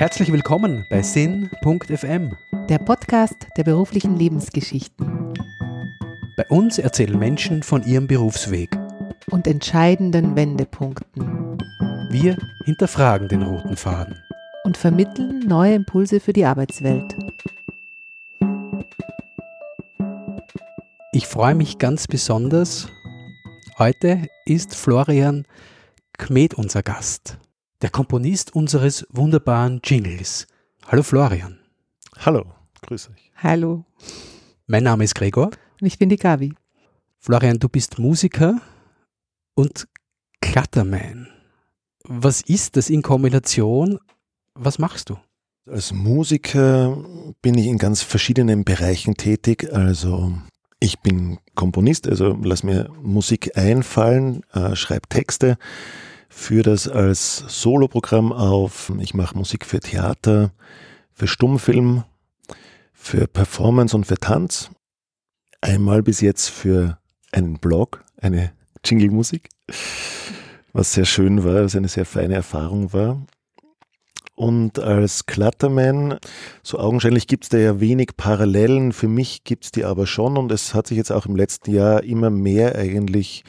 Herzlich willkommen bei Sinn.fm, der Podcast der beruflichen Lebensgeschichten Bei uns erzählen Menschen von ihrem Berufsweg. und entscheidenden Wendepunkten Wir hinterfragen den roten Faden. und vermitteln neue Impulse für die Arbeitswelt. Ich freue mich ganz besonders. Heute ist Florian Kmet unser Gast, der Komponist unseres wunderbaren Jingles. Hallo Florian. Hallo, grüß euch. Hallo, Mein Name ist Gregor. und ich bin die Gabi. Florian, du bist Musiker und Kletterman. Was ist das in Kombination? Was machst du? Als Musiker bin ich in ganz verschiedenen Bereichen tätig. Also ich bin Komponist, also lass mir Musik einfallen, äh, schreibe Texte, führe das als Soloprogramm auf. Ich mache Musik für Theater, für Stummfilm, für Performance und für Tanz. Einmal bis jetzt für einen Blog, eine Jingle-Musik, was sehr schön war, was eine sehr feine Erfahrung war. Und als Clutterman, so augenscheinlich gibt es da ja wenig Parallelen, für mich gibt es die aber schon und es hat sich jetzt auch im letzten Jahr immer mehr eigentlich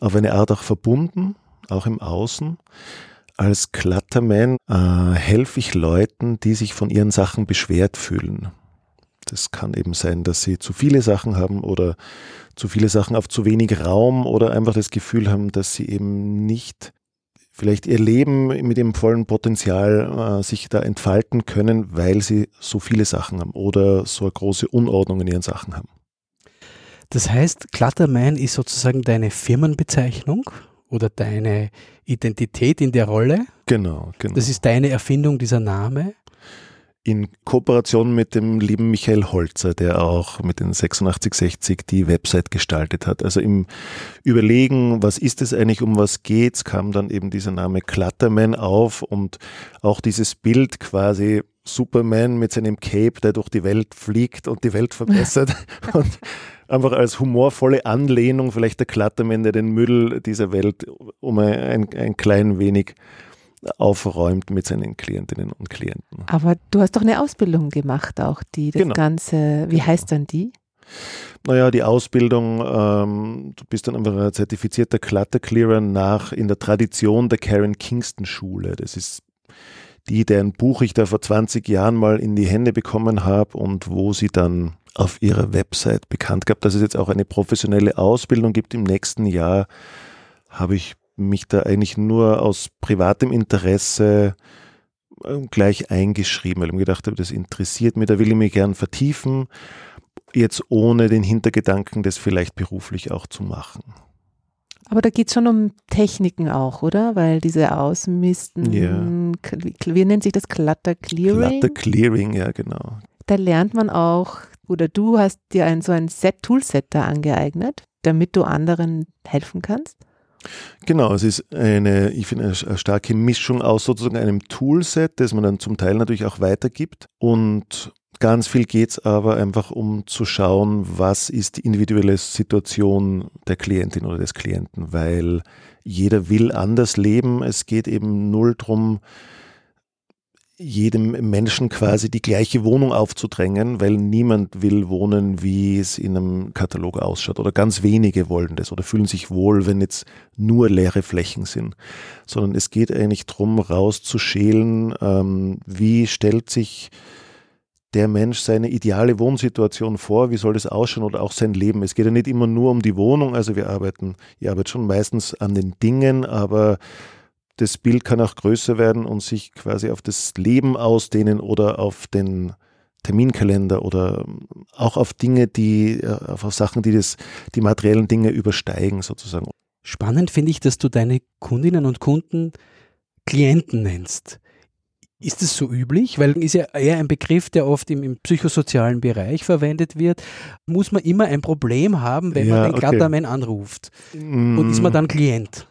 auf eine Art auch verbunden, auch im Außen. Als Clutterman äh, helfe ich Leuten, die sich von ihren Sachen beschwert fühlen. Das kann eben sein, dass sie zu viele Sachen haben oder zu viele Sachen auf zu wenig Raum oder einfach das Gefühl haben, dass sie eben nicht vielleicht ihr Leben mit dem vollen Potenzial äh, sich da entfalten können, weil sie so viele Sachen haben oder so eine große Unordnung in ihren Sachen haben. Das heißt, Clutterman ist sozusagen deine Firmenbezeichnung oder deine Identität in der Rolle. Genau, genau. Das ist deine Erfindung, dieser Name. in Kooperation mit dem lieben Michael Holzer, der auch mit den 8660 die Website gestaltet hat. Also im Überlegen, was ist es eigentlich, um was geht's, kam dann eben dieser Name Clutterman auf und auch dieses Bild quasi Superman mit seinem Cape, der durch die Welt fliegt und die Welt verbessert und einfach als humorvolle Anlehnung vielleicht der Clutterman, der den Müll dieser Welt um ein, ein, ein klein wenig aufräumt mit seinen Klientinnen und Klienten. Aber du hast doch eine Ausbildung gemacht auch, die das Genau. Ganze, wie heißt dann die? Naja, die Ausbildung, ähm, du bist dann einfach ein zertifizierter Clutter-Clearer nach in der Tradition der Karen Kingston Schule. Das ist die, deren Buch ich da vor 20 Jahren mal in die Hände bekommen habe und wo sie dann auf ihrer Website bekannt gab, dass es jetzt auch eine professionelle Ausbildung gibt. Im nächsten Jahr habe ich mich da eigentlich nur aus privatem Interesse ähm, gleich eingeschrieben, weil ich mir gedacht habe, das interessiert mich, da will ich mich gern vertiefen jetzt ohne den Hintergedanken, das vielleicht beruflich auch zu machen. Aber da geht es schon um Techniken auch, oder? Weil diese Ausmisten, Ja. Wie nennt sich das? Clutter Clearing? Clutter Clearing, ja genau. Da lernt man auch, oder du hast dir ein, so ein Set, Toolset da angeeignet, damit du anderen helfen kannst. Genau, es ist eine, ich finde, eine, starke Mischung aus sozusagen einem Toolset, das man dann zum Teil natürlich auch weitergibt. Und ganz viel geht es aber einfach um zu schauen, was ist die individuelle Situation der Klientin oder des Klienten, weil jeder will anders leben. Es geht eben null drum, jedem Menschen quasi die gleiche Wohnung aufzudrängen, weil niemand will wohnen, wie es in einem Katalog ausschaut. Oder ganz wenige wollen das oder fühlen sich wohl, wenn jetzt nur leere Flächen sind. Sondern es geht eigentlich darum, rauszuschälen, ähm, wie stellt sich der Mensch seine ideale Wohnsituation vor, wie soll das ausschauen oder auch sein Leben. Es geht ja nicht immer nur um die Wohnung, also wir arbeiten, ich arbeite schon meistens an den Dingen, aber das Bild kann auch größer werden und sich quasi auf das Leben ausdehnen oder auf den Terminkalender oder auch auf Dinge, die, äh, auf Sachen, die das, die materiellen Dinge übersteigen sozusagen. Spannend finde ich, dass du deine Kundinnen und Kunden Klienten nennst. Ist es so üblich? Weil ist ja eher ein Begriff, der oft im, im psychosozialen Bereich verwendet wird. Muss man immer ein Problem haben, wenn man Ja, den okay. Kletterman anruft? Und ist man dann Klient?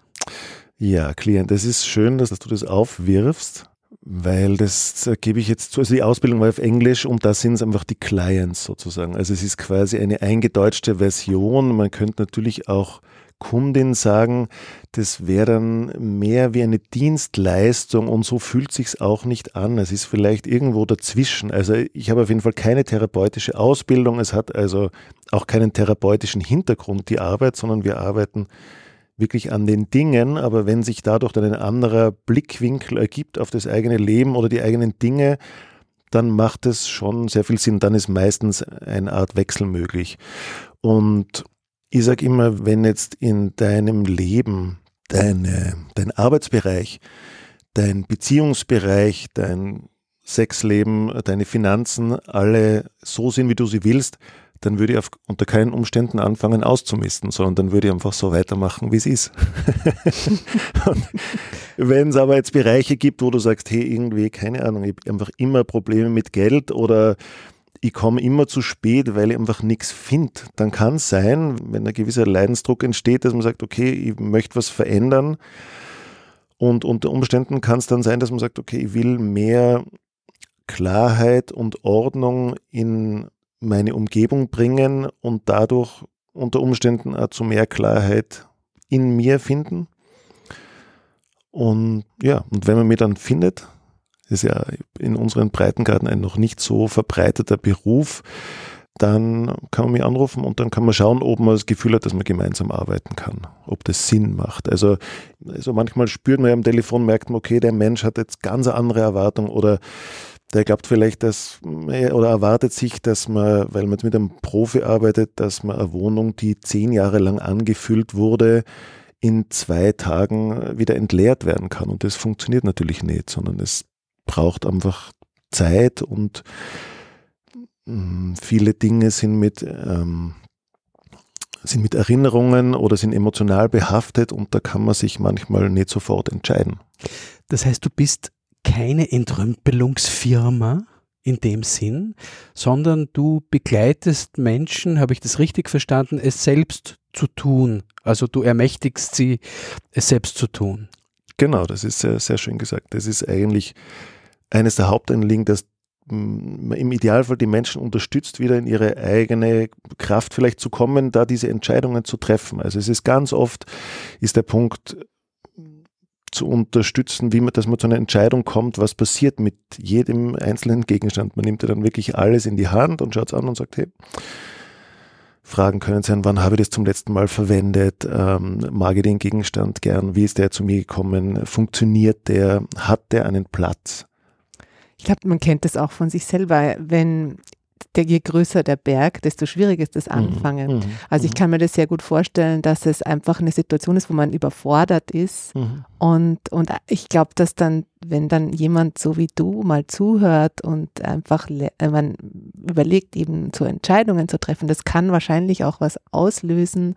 Ja, Klient, es ist schön, dass, du das aufwirfst, Weil das gebe ich jetzt zu. Also die Ausbildung war auf Englisch und da sind es einfach die Clients sozusagen. Also es ist quasi eine eingedeutschte Version. Man könnte natürlich auch Kundin sagen, das wäre dann mehr wie eine Dienstleistung und so fühlt sich's auch nicht an. Es ist vielleicht irgendwo dazwischen. Also ich habe auf jeden Fall keine therapeutische Ausbildung. Es hat also auch keinen therapeutischen Hintergrund, die Arbeit, sondern wir arbeiten wirklich an den Dingen, aber wenn sich dadurch dann ein anderer Blickwinkel ergibt auf das eigene Leben oder die eigenen Dinge, dann macht es schon sehr viel Sinn. Dann ist meistens eine Art Wechsel möglich. Und ich sage immer, wenn jetzt in deinem Leben deine, dein Arbeitsbereich, dein Beziehungsbereich, dein Sexleben, deine Finanzen alle so sind, wie du sie willst, dann würde ich auf, unter keinen Umständen anfangen auszumisten, sondern dann würde ich einfach so weitermachen, wie es ist. Wenn es aber jetzt Bereiche gibt, wo du sagst, hey, irgendwie, keine Ahnung, ich habe einfach immer Probleme mit Geld oder ich komme immer zu spät, weil ich einfach nichts finde, dann kann es sein, wenn ein gewisser Leidensdruck entsteht, dass man sagt, okay, ich möchte was verändern. Und unter Umständen kann es dann sein, dass man sagt, okay, ich will mehr Klarheit und Ordnung in meine Umgebung bringen und dadurch unter Umständen auch zu mehr Klarheit in mir finden. Und ja, und wenn man mich dann findet, ist ja in unseren Breitengarten ein noch nicht so verbreiteter Beruf, dann kann man mich anrufen und dann kann man schauen, ob man das Gefühl hat, dass man gemeinsam arbeiten kann, ob das Sinn macht. Also, also manchmal spürt man ja am Telefon, merkt man, okay, der Mensch hat jetzt ganz andere Erwartungen oder der glaubt vielleicht, dass oder erwartet sich, dass man, weil man jetzt mit einem Profi arbeitet, dass man eine Wohnung, die zehn Jahre lang angefüllt wurde, in zwei Tagen wieder entleert werden kann. Und das funktioniert natürlich nicht, sondern es braucht einfach Zeit und mm, viele Dinge sind mit, ähm, sind mit Erinnerungen oder sind emotional behaftet und da kann man sich manchmal nicht sofort entscheiden. Das heißt, du bist keine Entrümpelungsfirma in dem Sinn, sondern du begleitest Menschen, habe ich das richtig verstanden, es selbst zu tun. Also du ermächtigst sie, es selbst zu tun. Genau, das ist sehr, sehr schön gesagt. Das ist eigentlich eines der Hauptanliegen, dass im Idealfall die Menschen unterstützt, wieder in ihre eigene Kraft vielleicht zu kommen, da diese Entscheidungen zu treffen. Also es ist ganz oft, ist der Punkt, zu unterstützen, wie man, dass man zu einer Entscheidung kommt, was passiert mit jedem einzelnen Gegenstand. Man nimmt ja dann wirklich alles in die Hand und schaut es an und sagt, hey, Fragen können sein, wann habe ich das zum letzten Mal verwendet, ähm, mag ich den Gegenstand gern, wie ist der zu mir gekommen, funktioniert der, hat der einen Platz? Ich glaube, man kennt das auch von sich selber, wenn der, je größer der Berg, desto schwieriger ist das mhm. Anfangen. Mhm. Also ich mhm. kann mir das sehr gut vorstellen, dass es einfach eine Situation ist, wo man überfordert ist. Mhm. Und, und ich glaube, dass dann, wenn dann jemand so wie du mal zuhört und einfach äh, man überlegt, eben zu Entscheidungen zu treffen, das kann wahrscheinlich auch was auslösen,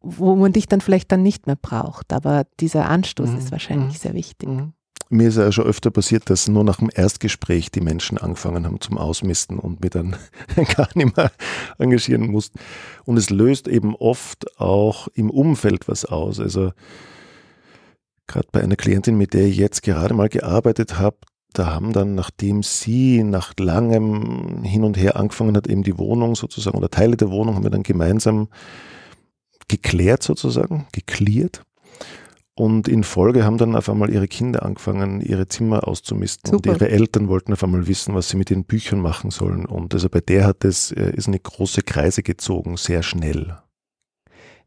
wo man dich dann vielleicht dann nicht mehr braucht. Aber dieser Anstoß mhm. ist wahrscheinlich sehr wichtig mir ist ja schon öfter passiert, dass nur nach dem Erstgespräch die Menschen angefangen haben zum Ausmisten und mich dann gar nicht mehr engagieren mussten. Und es löst eben oft auch im Umfeld was aus. Also gerade bei einer Klientin, mit der ich jetzt gerade mal gearbeitet habe, da haben dann, nachdem sie nach langem Hin und Her angefangen hat, eben die Wohnung sozusagen oder Teile der Wohnung haben wir dann gemeinsam geklärt sozusagen, geklärt. Und in Folge haben dann auf einmal ihre Kinder angefangen, ihre Zimmer auszumisten. Super. Und ihre Eltern wollten auf einmal wissen, was sie mit den Büchern machen sollen. Und also bei der hat es, äh, ist eine große Kreise gezogen, sehr schnell.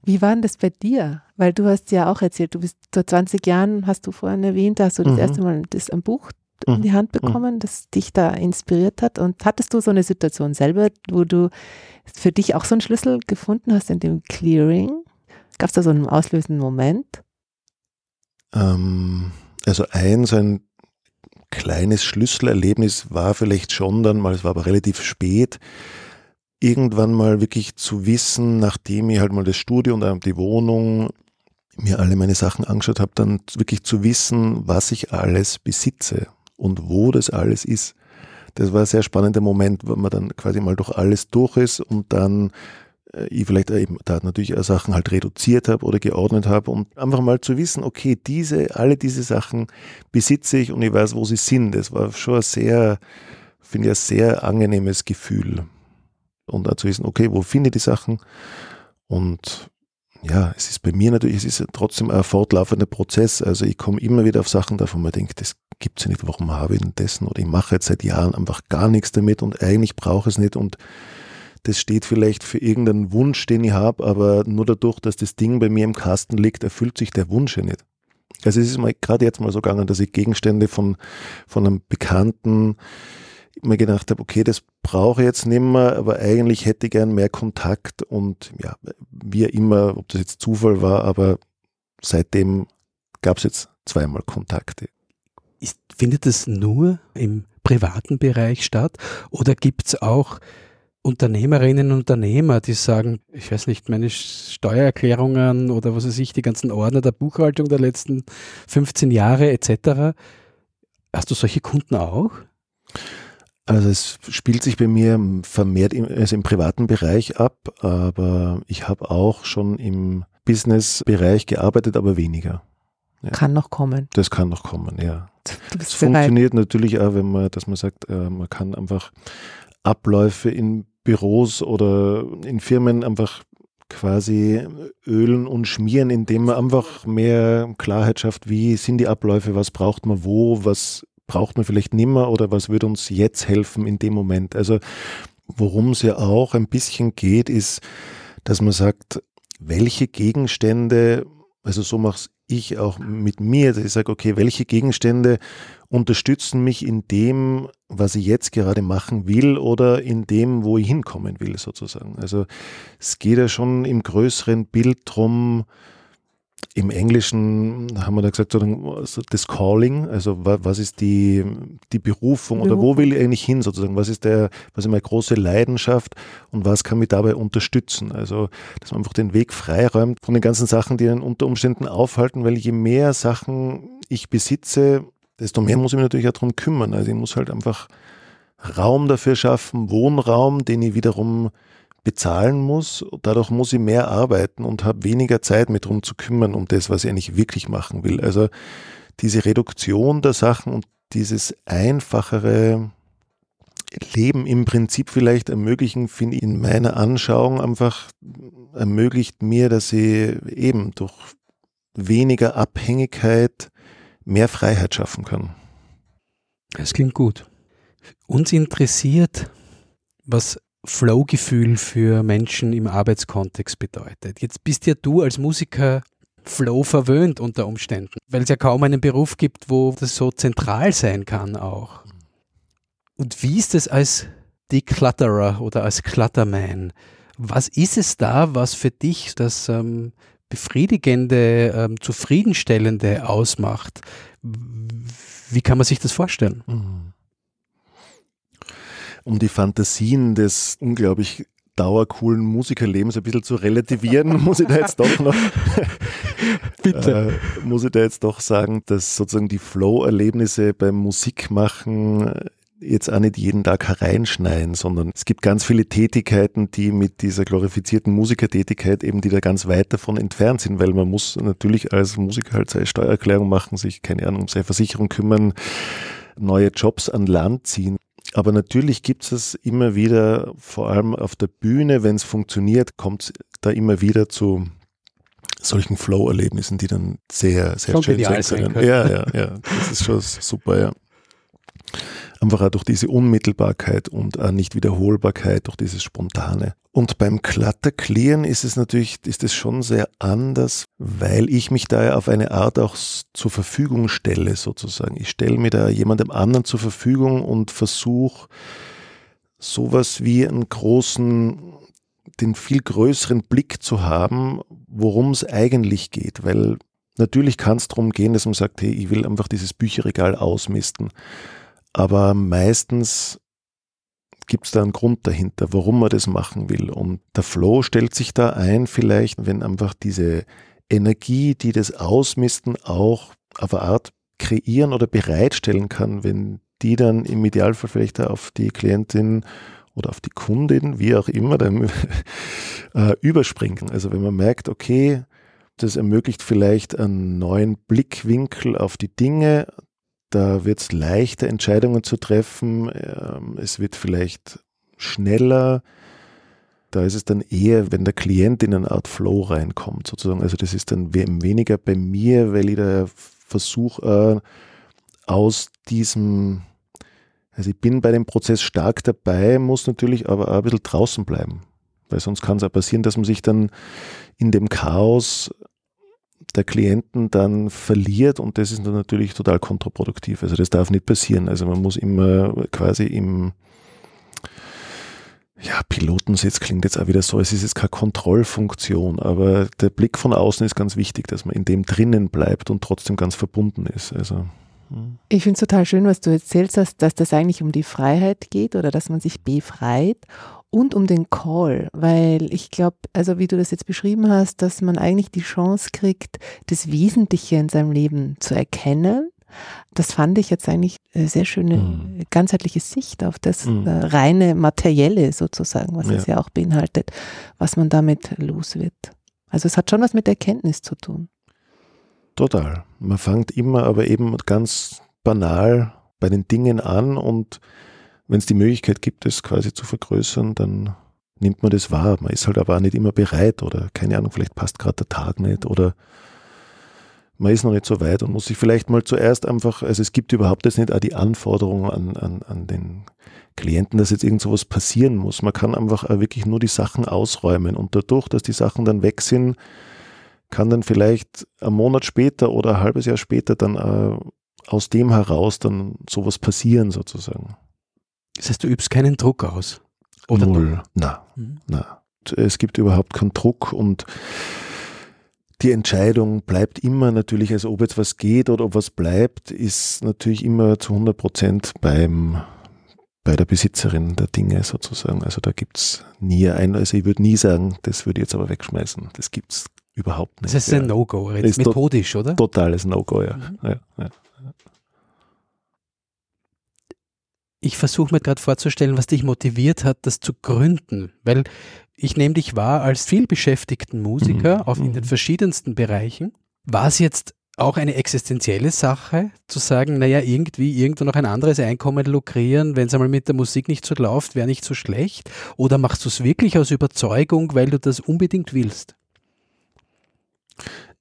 Wie war denn das bei dir? Weil du hast ja auch erzählt, du bist vor 20 Jahren, hast du vorhin erwähnt, hast du das mhm. erste Mal das ein Buch in die Hand mhm. bekommen, das dich da inspiriert hat. Und hattest du so eine Situation selber, wo du für dich auch so einen Schlüssel gefunden hast in dem Clearing? Gab es da so einen auslösenden Moment? Ähm, also ein so ein kleines Schlüsselerlebnis war vielleicht schon dann mal, es war aber relativ spät, irgendwann mal wirklich zu wissen, nachdem ich halt mal das Studio und die Wohnung mir alle meine Sachen angeschaut habe, dann wirklich zu wissen, was ich alles besitze und wo das alles ist. Das war ein sehr spannender Moment, wenn man dann quasi mal durch alles durch ist und dann ich vielleicht eben da natürlich Sachen halt reduziert habe oder geordnet habe und einfach mal zu wissen, okay, diese, alle diese Sachen besitze ich und ich weiß, wo sie sind. Das war schon ein sehr, finde ich, ein sehr angenehmes Gefühl. Und zu wissen, okay, wo finde ich die Sachen? Und ja, es ist bei mir natürlich, es ist trotzdem ein fortlaufender Prozess. Also ich komme immer wieder auf Sachen davon, man denkt, das gibt es ja nicht, warum habe ich denn dessen? Oder ich mache jetzt seit Jahren einfach gar nichts damit und eigentlich brauche ich es nicht und das steht vielleicht für irgendeinen Wunsch, den ich habe, aber nur dadurch, dass das Ding bei mir im Kasten liegt, erfüllt sich der Wunsch ja nicht. Also es ist mir gerade jetzt mal so gegangen, dass ich Gegenstände von, von einem Bekannten mir gedacht habe, okay, das brauche ich jetzt nicht mehr, aber eigentlich hätte ich gern mehr Kontakt und ja, wie immer, ob das jetzt Zufall war, aber seitdem gab es jetzt zweimal Kontakte. Ist, findet das nur im privaten Bereich statt oder gibt es auch Unternehmerinnen und Unternehmer, die sagen, ich weiß nicht, meine Steuererklärungen oder was weiß ich, die ganzen Ordner der Buchhaltung der letzten 15 Jahre etc. Hast du solche Kunden auch? Also es spielt sich bei mir vermehrt im, also im privaten Bereich ab, aber ich habe auch schon im Business-Bereich gearbeitet, aber weniger. Ja. Kann noch kommen. Das kann noch kommen, ja. Es funktioniert natürlich auch, wenn man, dass man sagt, äh, man kann einfach Abläufe in Büros oder in Firmen einfach quasi ölen und schmieren, indem man einfach mehr Klarheit schafft, wie sind die Abläufe, was braucht man wo, was braucht man vielleicht nimmer oder was würde uns jetzt helfen in dem Moment. Also worum es ja auch ein bisschen geht, ist, dass man sagt, welche Gegenstände, also so mache ich auch mit mir, dass ich sage, okay, welche Gegenstände unterstützen mich in dem, was ich jetzt gerade machen will oder in dem, wo ich hinkommen will, sozusagen. Also es geht ja schon im größeren Bild drum, im Englischen haben wir da gesagt, so das Calling, also was ist die, die Berufung oder wo will ich eigentlich hin sozusagen? Was ist der, was ist meine große Leidenschaft und was kann mich dabei unterstützen? Also, dass man einfach den Weg freiräumt von den ganzen Sachen, die einen unter Umständen aufhalten, weil je mehr Sachen ich besitze, desto mehr muss ich mich natürlich auch darum kümmern. Also ich muss halt einfach Raum dafür schaffen, Wohnraum, den ich wiederum bezahlen muss. Dadurch muss ich mehr arbeiten und habe weniger Zeit, mit drum zu kümmern, um das, was ich eigentlich wirklich machen will. Also diese Reduktion der Sachen und dieses einfachere Leben im Prinzip vielleicht ermöglichen, finde ich in meiner Anschauung einfach ermöglicht mir, dass ich eben durch weniger Abhängigkeit mehr Freiheit schaffen kann. Das klingt gut. Uns interessiert, was Flow-Gefühl für Menschen im Arbeitskontext bedeutet. Jetzt bist ja du als Musiker Flow verwöhnt unter Umständen, weil es ja kaum einen Beruf gibt, wo das so zentral sein kann auch. Und wie ist es als Declutterer oder als Clutterman? Was ist es da, was für dich das ähm, befriedigende, ähm, zufriedenstellende ausmacht? Wie kann man sich das vorstellen? Mhm um die Fantasien des unglaublich dauercoolen Musikerlebens ein bisschen zu relativieren, muss ich da jetzt doch noch, Bitte. Äh, muss ich da jetzt doch sagen, dass sozusagen die Flow-Erlebnisse beim Musikmachen jetzt auch nicht jeden Tag hereinschneien, sondern es gibt ganz viele Tätigkeiten, die mit dieser glorifizierten Musikertätigkeit eben, die da ganz weit davon entfernt sind, weil man muss natürlich als Musiker halt seine Steuererklärung machen, sich, keine Ahnung, um seine Versicherung kümmern, neue Jobs an Land ziehen. Aber natürlich gibt es immer wieder, vor allem auf der Bühne, wenn es funktioniert, kommt es da immer wieder zu solchen Flow-Erlebnissen, die dann sehr, sehr schön sein können. Ja, ja, ja. Das ist schon super, ja einfach auch durch diese Unmittelbarkeit und auch Nicht-Wiederholbarkeit, durch dieses Spontane. Und beim Klatterklären ist es natürlich, ist es schon sehr anders, weil ich mich da ja auf eine Art auch zur Verfügung stelle, sozusagen. Ich stelle mir da jemandem anderen zur Verfügung und versuche sowas wie einen großen, den viel größeren Blick zu haben, worum es eigentlich geht, weil Natürlich kann es darum gehen, dass man sagt, hey, ich will einfach dieses Bücherregal ausmisten. Aber meistens gibt es da einen Grund dahinter, warum man das machen will. Und der Flow stellt sich da ein, vielleicht, wenn einfach diese Energie, die das Ausmisten auch auf eine Art kreieren oder bereitstellen kann, wenn die dann im Idealfall vielleicht auf die Klientin oder auf die Kundin, wie auch immer, dann, äh, überspringen. Also wenn man merkt, okay, das ermöglicht vielleicht einen neuen Blickwinkel auf die Dinge, da wird es leichter, Entscheidungen zu treffen, ähm, es wird vielleicht schneller, da ist es dann eher, wenn der Klient in eine Art Flow reinkommt, sozusagen. Also das ist dann weniger bei mir, weil ich da versuche, äh, aus diesem also ich bin bei dem Prozess stark dabei, muss natürlich aber auch ein bisschen draußen bleiben. Weil sonst kann es auch passieren, dass man sich dann in dem Chaos der Klienten dann verliert und das ist dann natürlich total kontraproduktiv. Also das darf nicht passieren. Also man muss immer quasi im ja, Pilotensitz klingt jetzt auch wieder so, es ist jetzt keine Kontrollfunktion, aber der Blick von außen ist ganz wichtig, dass man in dem drinnen bleibt und trotzdem ganz verbunden ist. Also ich finde es total schön, was du erzählst hast, dass das eigentlich um die Freiheit geht oder dass man sich befreit und um den Call, weil ich glaube, also wie du das jetzt beschrieben hast, dass man eigentlich die Chance kriegt, das Wesentliche in seinem Leben zu erkennen. Das fand ich jetzt eigentlich eine sehr schöne mhm. ganzheitliche Sicht auf das mhm. reine Materielle sozusagen, was ja. es ja auch beinhaltet, was man damit los wird. Also es hat schon was mit Erkenntnis zu tun. Total. Man fängt immer aber eben ganz banal bei den Dingen an und wenn es die Möglichkeit gibt, es quasi zu vergrößern, dann nimmt man das wahr. Man ist halt aber auch nicht immer bereit oder keine Ahnung, vielleicht passt gerade der Tag nicht oder man ist noch nicht so weit und muss sich vielleicht mal zuerst einfach, also es gibt überhaupt jetzt nicht auch die Anforderungen an, an, an den Klienten, dass jetzt irgend sowas passieren muss. Man kann einfach wirklich nur die Sachen ausräumen und dadurch, dass die Sachen dann weg sind, kann dann vielleicht ein Monat später oder ein halbes Jahr später dann äh, aus dem heraus dann sowas passieren sozusagen. Das heißt, du übst keinen Druck aus? Oder Null. Na, mhm. na. Es gibt überhaupt keinen Druck und die Entscheidung bleibt immer natürlich, also ob jetzt was geht oder ob was bleibt, ist natürlich immer zu 100 Prozent beim bei der Besitzerin der Dinge sozusagen. Also da gibt es nie ein, also ich würde nie sagen, das würde ich jetzt aber wegschmeißen. Das gibt es Überhaupt nicht. Das ist ein No-Go, methodisch, oder? Totales No-Go, ja. Mhm. ja, ja. Ich versuche mir gerade vorzustellen, was dich motiviert hat, das zu gründen, weil ich nehme dich wahr als vielbeschäftigten Musiker mhm. auf in den mhm. verschiedensten Bereichen. War es jetzt auch eine existenzielle Sache, zu sagen, naja, irgendwie irgendwo noch ein anderes Einkommen lukrieren, wenn es einmal mit der Musik nicht so läuft, wäre nicht so schlecht? Oder machst du es wirklich aus Überzeugung, weil du das unbedingt willst?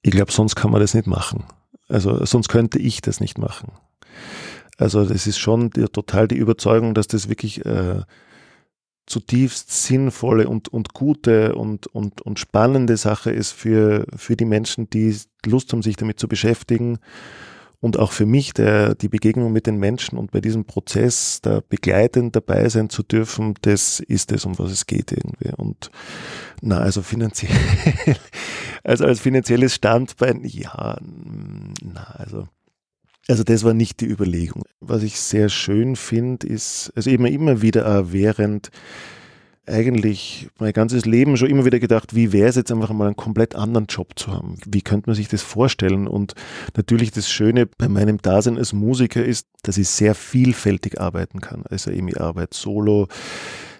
Ich glaube, sonst kann man das nicht machen. Also sonst könnte ich das nicht machen. Also das ist schon die, total die Überzeugung, dass das wirklich äh, zutiefst sinnvolle und, und gute und, und, und spannende Sache ist für, für die Menschen, die Lust haben, sich damit zu beschäftigen und auch für mich der, die Begegnung mit den Menschen und bei diesem Prozess da begleitend dabei sein zu dürfen, das ist es, um was es geht irgendwie. Und na, also finanziell, also als finanzielles Standbein, ja, na, also also das war nicht die Überlegung. Was ich sehr schön finde, ist, also eben immer wieder während eigentlich mein ganzes Leben schon immer wieder gedacht, wie wäre es jetzt einfach mal einen komplett anderen Job zu haben? Wie könnte man sich das vorstellen? Und natürlich das Schöne bei meinem Dasein als Musiker ist, dass ich sehr vielfältig arbeiten kann. Also eben ich arbeite solo,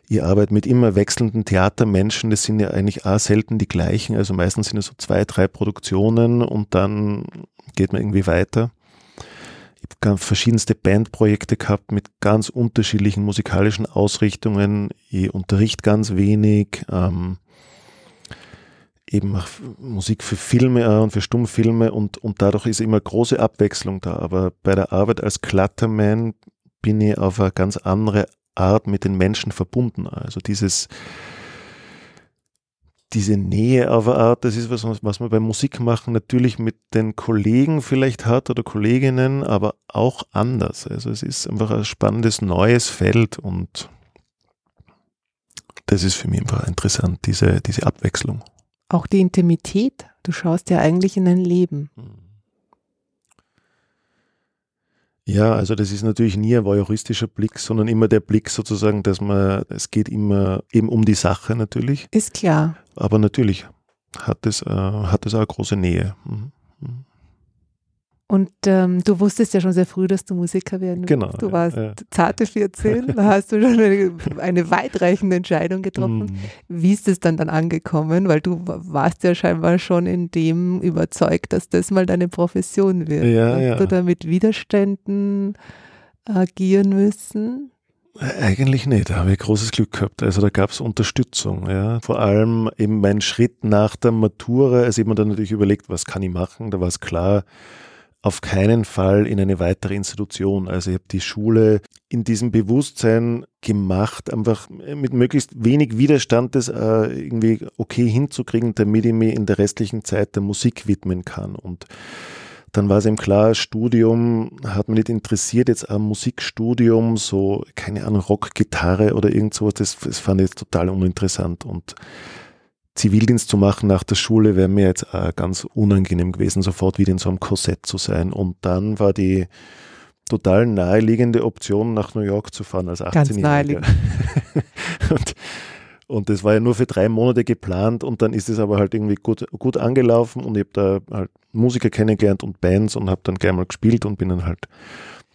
ich arbeite mit immer wechselnden Theatermenschen, das sind ja eigentlich auch selten die gleichen, also meistens sind es so zwei, drei Produktionen und dann geht man irgendwie weiter ganz verschiedenste Bandprojekte gehabt mit ganz unterschiedlichen musikalischen Ausrichtungen. Ich unterrichte ganz wenig. Ähm, eben Musik für Filme und für Stummfilme und, und dadurch ist immer große Abwechslung da. Aber bei der Arbeit als Clutterman bin ich auf eine ganz andere Art mit den Menschen verbunden. Also dieses diese Nähe auf eine Art, das ist was, was man beim Musikmachen natürlich mit den Kollegen vielleicht hat oder Kolleginnen, aber auch anders. Also es ist einfach ein spannendes neues Feld und das ist für mich einfach interessant, diese, diese Abwechslung. Auch die Intimität. Du schaust ja eigentlich in dein Leben. Mhm. Ja, also das ist natürlich nie ein voyeuristischer Blick, sondern immer der Blick sozusagen, dass man, es geht immer eben um die Sache natürlich. Ist klar. Aber natürlich hat es, äh, hat es auch eine große Nähe. Mhm. mhm. Und ähm, du wusstest ja schon sehr früh, dass du Musiker werden willst. Genau. Du warst ja. zarte 14, da hast du schon eine, eine weitreichende Entscheidung getroffen. Mhm. Wie ist es dann dann angekommen? Weil du warst ja scheinbar schon in dem überzeugt, dass das mal deine Profession wird. Ja, Hast ja. du da mit Widerständen agieren müssen? Eigentlich nicht, da habe ich großes Glück gehabt. Also da gab es Unterstützung. Ja. Vor allem eben mein Schritt nach der Matura, also ich habe mir dann natürlich überlegt, was kann ich machen, da war es klar, auf keinen Fall in eine weitere Institution. Also ich habe die Schule in diesem Bewusstsein gemacht, einfach mit möglichst wenig Widerstand das äh, irgendwie okay hinzukriegen, damit ich mich in der restlichen Zeit der Musik widmen kann. Und dann war es eben klar, Studium hat mich nicht interessiert, jetzt ein Musikstudium, so, keine Ahnung, Rock, Gitarre oder irgend sowas, das, das fand ich total uninteressant. Und Zivildienst zu machen nach der Schule wäre mir jetzt auch ganz unangenehm gewesen, sofort wieder in so einem Korsett zu sein. Und dann war die total naheliegende Option, nach New York zu fahren als 18-Jähriger. Ganz naheliegend. und, und das war ja nur für drei Monate geplant und dann ist es aber halt irgendwie gut, gut angelaufen und ich habe da halt Musiker kennengelernt und Bands und habe dann gleich mal gespielt und bin dann halt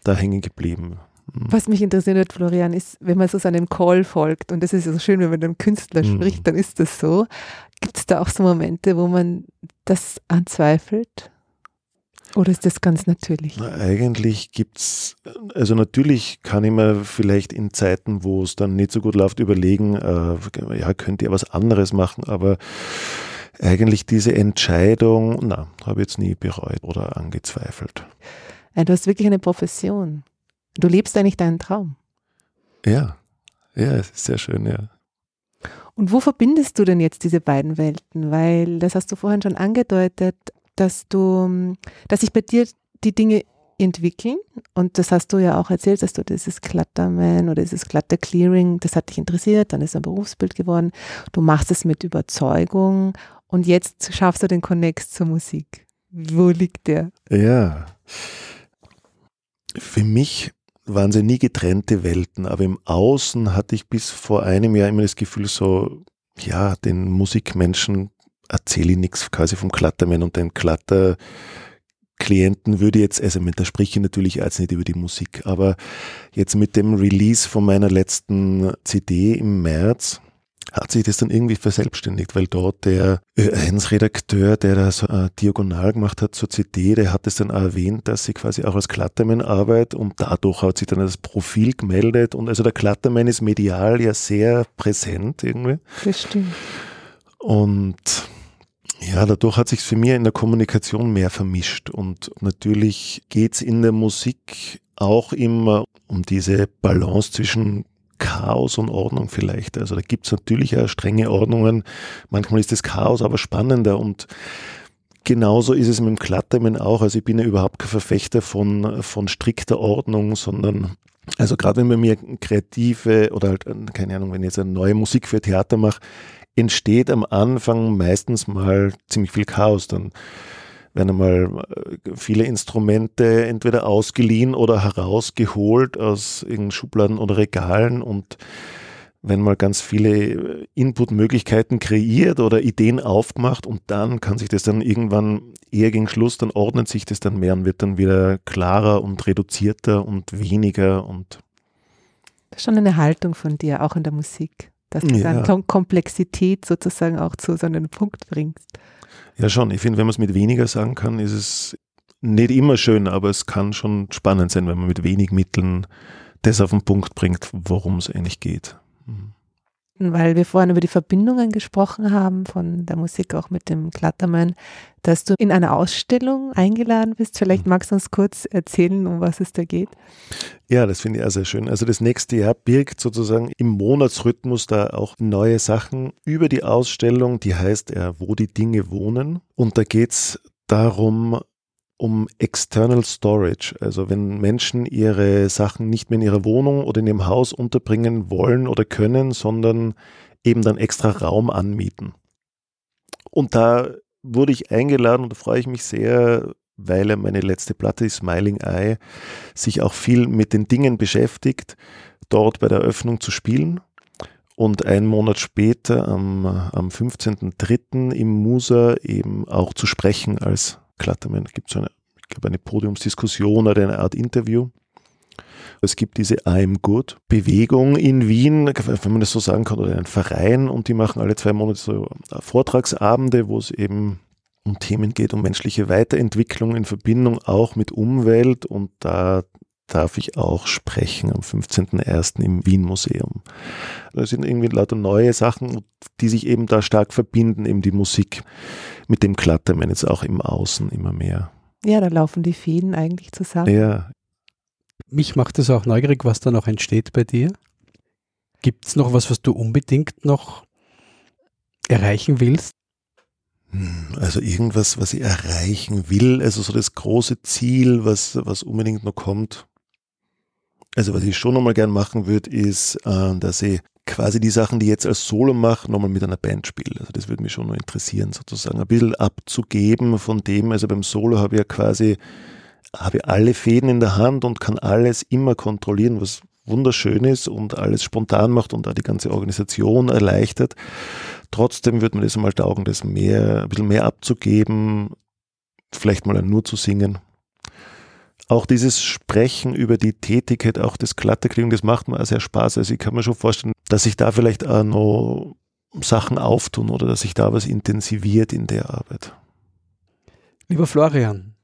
da hängen geblieben. Was mich interessiert, Florian, ist, wenn man so seinem Call folgt, und das ist ja so schön, wenn man mit einem Künstler Mhm. spricht, dann ist das so. Gibt es da auch so Momente, wo man das anzweifelt? Oder ist das ganz natürlich? Na, eigentlich gibt's, also natürlich kann ich mir vielleicht in Zeiten, wo es dann nicht so gut läuft, überlegen, äh, ja, könnt ihr was anderes machen, aber eigentlich diese Entscheidung, na, habe ich jetzt nie bereut oder angezweifelt. Ja, du hast wirklich eine Profession. Du lebst eigentlich deinen Traum. Ja, ja, es ist sehr schön, ja. Und wo verbindest du denn jetzt diese beiden Welten? Weil, das hast du vorhin schon angedeutet, dass du, dass sich bei dir die Dinge entwickeln und das hast du ja auch erzählt, dass du dieses Clutterman oder dieses Clutter Clearing, das hat dich interessiert, dann ist ein Berufsbild geworden. Du machst es mit Überzeugung und jetzt schaffst du den Connect zur Musik. Wo liegt der? Ja. Für mich waren sie nie getrennte Welten, aber im Außen hatte ich bis vor einem Jahr immer das Gefühl, so, ja, den Musikmenschen erzähle ich nichts quasi vom Klatterman und den Klatterklienten würde jetzt, also da spreche ich natürlich jetzt nicht über die Musik, aber jetzt mit dem Release von meiner letzten CD im März, hat sich das dann irgendwie verselbstständigt, weil dort der Ö1-Redakteur, der da so diagonal gemacht hat zur CD, der hat es dann auch erwähnt, dass sie quasi auch als Klatterman arbeitet und dadurch hat sich dann das Profil gemeldet und also der Klatterman ist medial ja sehr präsent irgendwie Das stimmt. und ja, dadurch hat sich für mich in der Kommunikation mehr vermischt und natürlich geht's in der Musik auch immer um diese Balance zwischen Chaos und Ordnung vielleicht. Also da gibt's natürlich auch strenge Ordnungen. Manchmal ist das Chaos aber spannender und genauso ist es mit dem Klatterman auch. Also ich bin ja überhaupt kein Verfechter von, von strikter Ordnung, sondern also gerade wenn man mir kreative oder halt, keine Ahnung, wenn ich jetzt eine neue Musik für Theater mache, entsteht am Anfang meistens mal ziemlich viel Chaos. Dann werden einmal äh, viele Instrumente entweder ausgeliehen oder herausgeholt aus irgendeinen Schubladen oder Regalen und wenn mal ganz viele Inputmöglichkeiten kreiert oder Ideen aufgemacht und dann kann sich das dann irgendwann eher gegen Schluss, dann ordnet sich das dann mehr und wird dann wieder klarer und reduzierter und weniger und Das ist schon eine Haltung von dir, auch in der Musik, dass du Ja. dann Kom- Komplexität sozusagen auch zu so einem Punkt bringst. Ja, schon. Ich finde, wenn man es mit weniger sagen kann, ist es nicht immer schön, aber es kann schon spannend sein, wenn man mit wenig Mitteln das auf den Punkt bringt, worum es eigentlich geht. Mhm. Weil wir vorhin über die Verbindungen gesprochen haben von der Musik auch mit dem Klattermann, dass du in einer Ausstellung eingeladen bist. Vielleicht magst du uns kurz erzählen, um was es da geht. Ja, das finde ich auch sehr schön. Also das nächste Jahr birgt sozusagen im Monatsrhythmus da auch neue Sachen über die Ausstellung, die heißt ja, wo die Dinge wohnen. Und da geht's darum, um External Storage. Also wenn Menschen ihre Sachen nicht mehr in ihrer Wohnung oder in ihrem Haus unterbringen wollen oder können, sondern eben dann extra Raum anmieten. Und da wurde ich eingeladen und da freue ich mich sehr, weil ja meine letzte Platte, Smiling Eye, sich auch viel mit den Dingen beschäftigt, dort bei der Eröffnung zu spielen. Und einen Monat später, am, am 15.03. im Musa, eben auch zu sprechen als Klatterman. Es gibt so eine, ich glaube, eine Podiumsdiskussion oder eine Art Interview. Es gibt diese I'm Good Bewegung in Wien, wenn man das so sagen kann, oder einen Verein und die machen alle zwei Monate so Vortragsabende, wo es eben um Themen geht, um menschliche Weiterentwicklung in Verbindung auch mit Umwelt und da darf ich auch sprechen am 15.01. im Wien Museum. Das sind irgendwie lauter neue Sachen, die sich eben da stark verbinden, eben die Musik mit dem Klattermann jetzt auch im Außen immer mehr. Ja, da laufen die Fäden eigentlich zusammen. Ja, mich macht es auch neugierig, was da noch entsteht bei dir. Gibt es noch was, was du unbedingt noch erreichen willst? Hm, also irgendwas, was ich erreichen will, also so das große Ziel, was, was unbedingt noch kommt. Also was ich schon nochmal gern machen würde, ist, äh, dass ich quasi die Sachen, die ich jetzt als Solo mache, nochmal mit einer Band spiele. Also das würde mich schon noch interessieren, sozusagen ein bisschen abzugeben von dem. Also beim Solo habe ich ja quasi habe alle Fäden in der Hand und kann alles immer kontrollieren, was wunderschön ist und alles spontan macht und auch die ganze Organisation erleichtert. Trotzdem würde man das mal taugen, das mehr, ein bisschen mehr abzugeben, vielleicht mal nur zu singen. Auch dieses Sprechen über die Tätigkeit, auch das Klatterklingen, das macht mir auch sehr Spaß. Also ich kann mir schon vorstellen, dass sich da vielleicht auch noch Sachen auftun oder dass sich da was intensiviert in der Arbeit. Lieber Florian,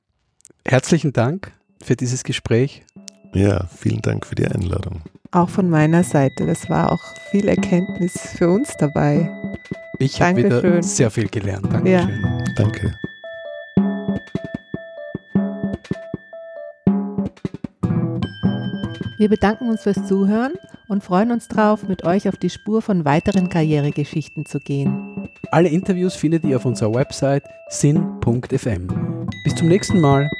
Herzlichen Dank für dieses Gespräch. Ja, vielen Dank für die Einladung. Auch von meiner Seite. Das war auch viel Erkenntnis für uns dabei. Ich habe wieder sehr viel gelernt. Dankeschön. Ja. Danke. Wir bedanken uns fürs Zuhören und freuen uns darauf, mit euch auf die Spur von weiteren Karrieregeschichten zu gehen. Alle Interviews findet ihr auf unserer Website sin.fm. Bis zum nächsten Mal.